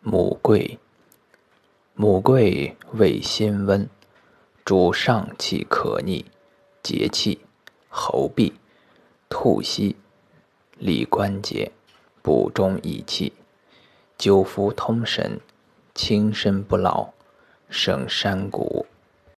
母桂，母桂味辛温，主上气可逆、节气、喉痹、吐息、理关节、补中益气、久服通神、轻身不老、省山谷。